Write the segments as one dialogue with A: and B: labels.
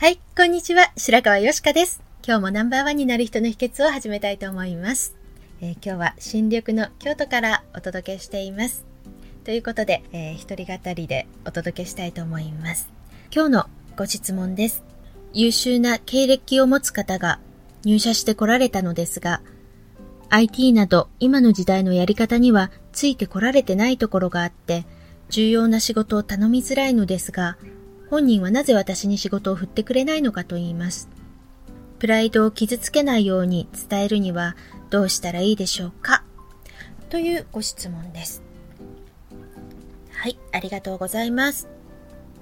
A: はい、こんにちは。白川よしかです。今日もナンバーワンになる人の秘訣を始めたいと思います。えー、今日は新緑の京都からお届けしています。ということで、えー、一人語りでお届けしたいと思います。今日のご質問です。優秀な経歴を持つ方が入社してこられたのですが、IT など今の時代のやり方にはついてこられてないところがあって、重要な仕事を頼みづらいのですが、本人はなぜ私に仕事を振ってくれないのかと言います。プライドを傷つけないように伝えるにはどうしたらいいでしょうか？というご質問です。はい、ありがとうございます。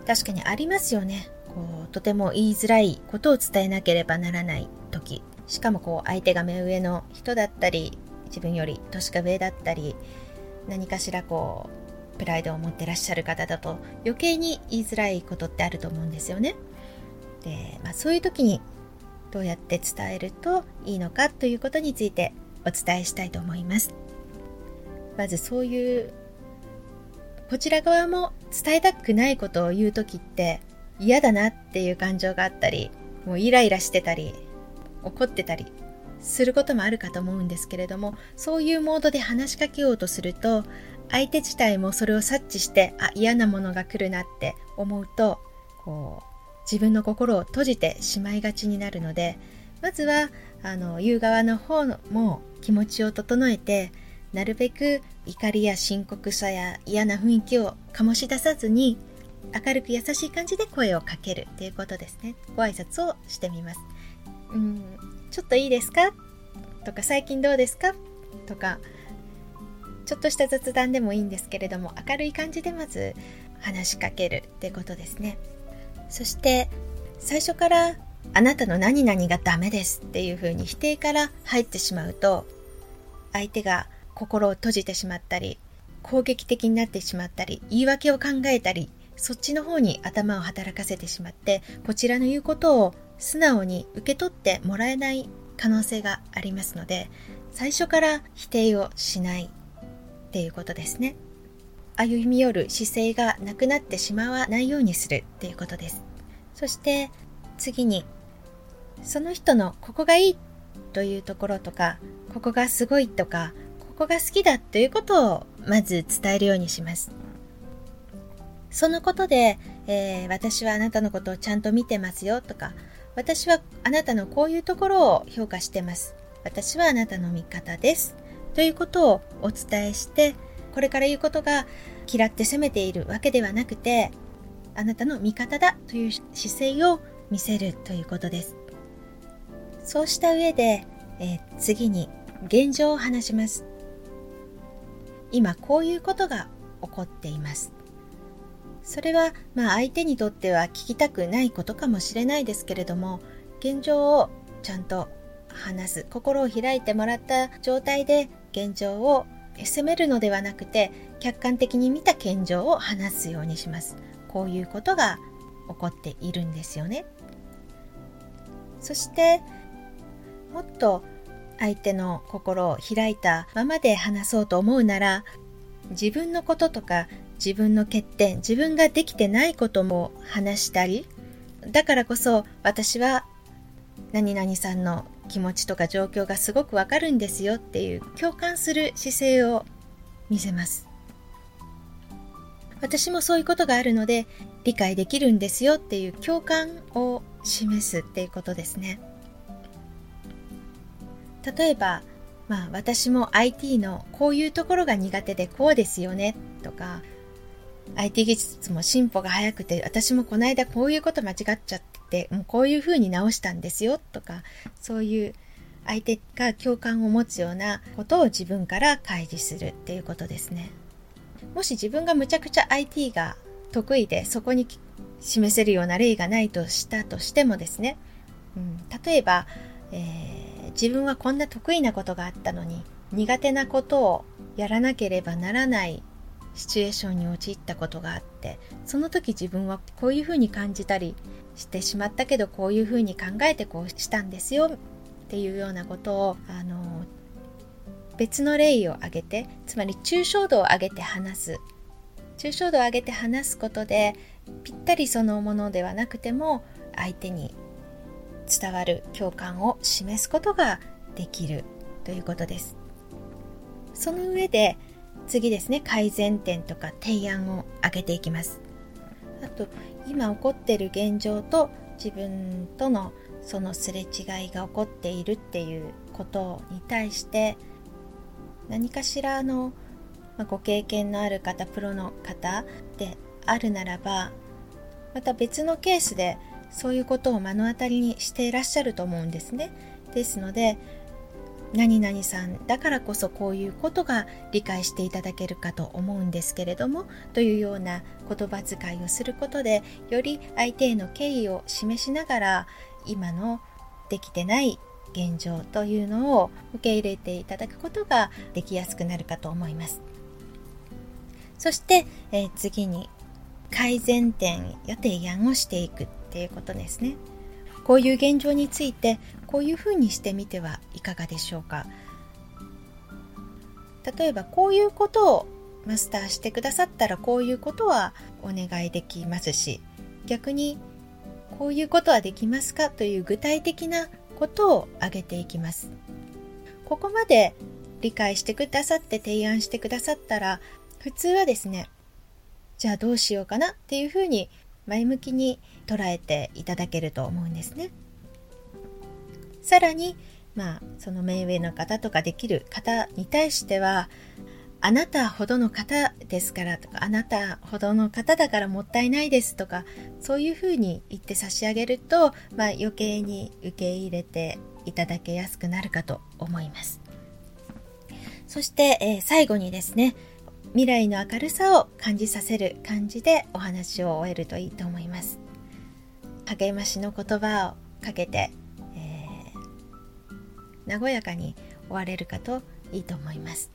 A: 確かにありますよね。こうとても言いづらいことを伝えなければならない時。しかもこう相手が目上の人だったり、自分より年が上だったり、何かしらこうプライドを持ってらっしゃる方だと余計に言いづらいことってあると思うんですよね。で、まあ、そういう時にどうやって伝えるといいのかということについてお伝えしたいと思います。まずそういうこちら側も伝えたくないことを言う時って嫌だなっていう感情があったりもうイライラしてたり怒ってたりすることもあるかと思うんですけれどもそういうモードで話しかけようとすると相手自体もそれを察知してあ嫌なものが来るなって思うとこう自分の心を閉じてしまいがちになるのでまずはあの言う側の方も気持ちを整えてなるべく怒りや深刻さや嫌な雰囲気を醸し出さずに明るく優しい感じで声をかけるっていうことですね。ご挨拶をしてみます。うんちょっといいですか？とか最近どうですか？とかちょっとした雑談でもいいんですけれども明るい感じでまず話しかけるってことですね。そして最初からあなたの何々がダメですっていうふうに否定から入ってしまうと相手が心を閉じてしまったり攻撃的になってしまったり言い訳を考えたりそっちの方に頭を働かせてしまってこちらの言うことを素直に受け取ってもらえない可能性がありますので最初から否定をしない。っていうことですね。歩み寄る姿勢がなくなってしまわないようにするっていうことです。そして次にその人のここがいいというところとかここがすごいとかここが好きだということをまず伝えるようにします。そのことで、えー、私はあなたのことをちゃんと見てますよとか私はあなたのこういうところを評価してます。私はあなたの味方です。ということをお伝えしてこれから言うことが嫌って責めているわけではなくてあなたの味方だという姿勢を見せるということです。そうした上で、えー、次に現状を話します。今こういうことが起こっています。それはまあ相手にとっては聞きたくないことかもしれないですけれども現状をちゃんと話す心を開いてもらった状態で現状を責めるのではなくて客観的に見た現状を話すようにします。こういうことが起こっているんですよね。そしてもっと相手の心を開いたままで話そうと思うなら自分のこととか自分の欠点自分ができてないことも話したりだからこそ私は何々さんの気持ちとか状況がすごくわかるんですよっていう共感する姿勢を見せます。私もそういうことがあるので理解できるんですよっていう共感を示すっていうことですね。例えば、まあ私も IT のこういうところが苦手でこうですよねとか IT 技術も進歩が早くて私もこの間こういうこと間違っちゃってもうこういうふうに直したんですよとかそういう相手が共感を持つようなことを自分から開示するっていうことですね。もし自分がむちゃくちゃ IT が得意でそこに示せるような例がないとしたとしてもですね、うん、例えば、えー、自分はこんな得意なことがあったのに苦手なことをやらなければならないシチュエーションに陥ったことがあってその時自分はこういうふうに感じたりしてしまったけどこういうふうに考えてこうしたんですよっていうようなことをあの別の例を挙げてつまり抽象度を上げて話す。抽象度を上げて話すことでぴったりそのものではなくても相手に伝わる共感を示すことができるということです。その上で次ですね改善点とか提案を挙げていきます。あと今起こっている現状と自分とのそのすれ違いが起こっているっていうことに対して何かしらのご経験のある方プロの方であるならばまた別のケースでそういうことを目の当たりにしていらっしゃると思うんですね。ですので何々さんだからこそこういうことが理解していただけるかと思うんですけれどもというような言葉遣いをすることでより相手への敬意を示しながら今のできてない現状というのを受け入れていただくことができやすくなるかと思います。そして、えー、次に改善点や提案をしていくっていうことですね。こういう現状についてこういうふうにしてみてはいかがでしょうか例えばこういうことをマスターしてくださったらこういうことはお願いできますし逆にこういうことはできますかという具体的なことを挙げていきます。ここまで理解してくださって提案してくださったら普通はですねじゃあどうしようかなっていうふうに前向きに捉えていただけると思うんですね。さらにまあその目上の方とかできる方に対してはあなたほどの方ですからとか、あなたほどの方だからもったいないですとか、そういうふうに言って差し上げると、まあ、余計に受け入れていただけやすくなるかと思います。そして、えー、最後にですね、未来の明るさを感じさせる感じでお話を終えるといいと思います。励ましの言葉をかけて、えー、和やかに終われるかといいと思います。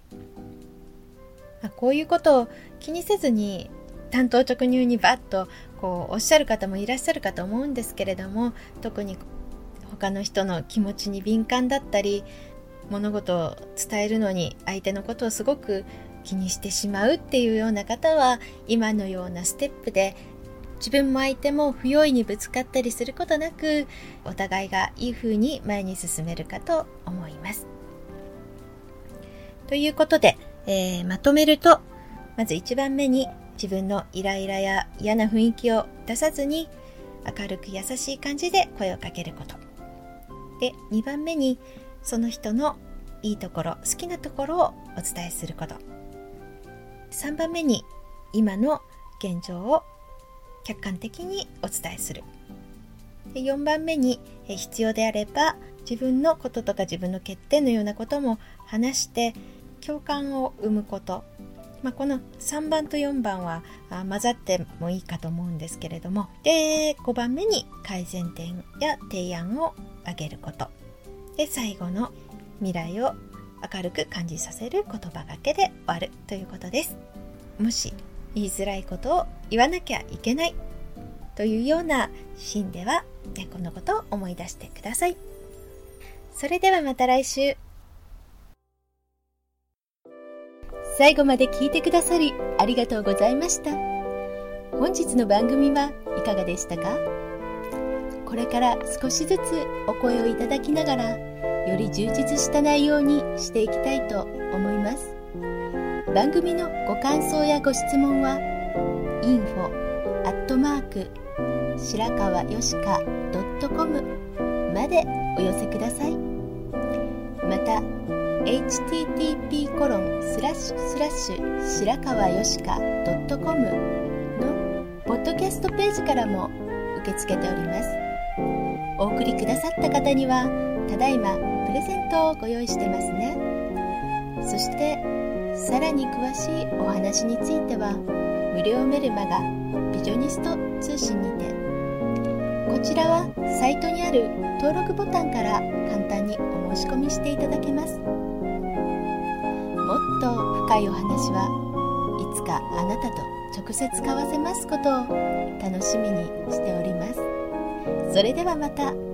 A: まあ、こういうことを気にせずに単刀直入にバッとこうおっしゃる方もいらっしゃるかと思うんですけれども特に他の人の気持ちに敏感だったり物事を伝えるのに相手のことをすごく気にしてしまうっていうような方は今のようなステップで自分も相手も不用意にぶつかったりすることなくお互いがいい風に前に進めるかと思います。ということでえー、まとめると、まず1番目に自分のイライラや嫌な雰囲気を出さずに明るく優しい感じで声をかけること。で、2番目にその人のいいところ、好きなところをお伝えすること。3番目に今の現状を客観的にお伝えする。で4番目に必要であれば自分のこととか自分の欠点のようなことも話して共感を生むこと、まあ、この3番と4番は混ざってもいいかと思うんですけれどもで5番目に改善点や提案を挙げることで最後の未来を明るく感じさせる言葉がけで終わるということです。もし言いづらいことを言わなきゃいけないというようなシーンではこのことを思い出してください。それではまた来週。最後まで聞いてくださりありがとうございました。本日の番組はいかがでしたか？これから少しずつお声をいただきながら、より充実した内容にしていきたいと思います。番組のご感想やご質問は info アットマーク白川よしか .com までお寄せくださいまた http コロンスラッシュスラッシュ白川よしか .com のポッドキャストページからも受け付けておりますお送りくださった方にはただいまプレゼントをご用意してますね。そしてさらに詳しいお話については無料メルマガビジョニスト通信にてこちらはサイトにある登録ボタンから簡単にお申し込みしていただけます。もっと深いお話はいつかあなたと直接交わせますことを楽しみにしております。それではまた。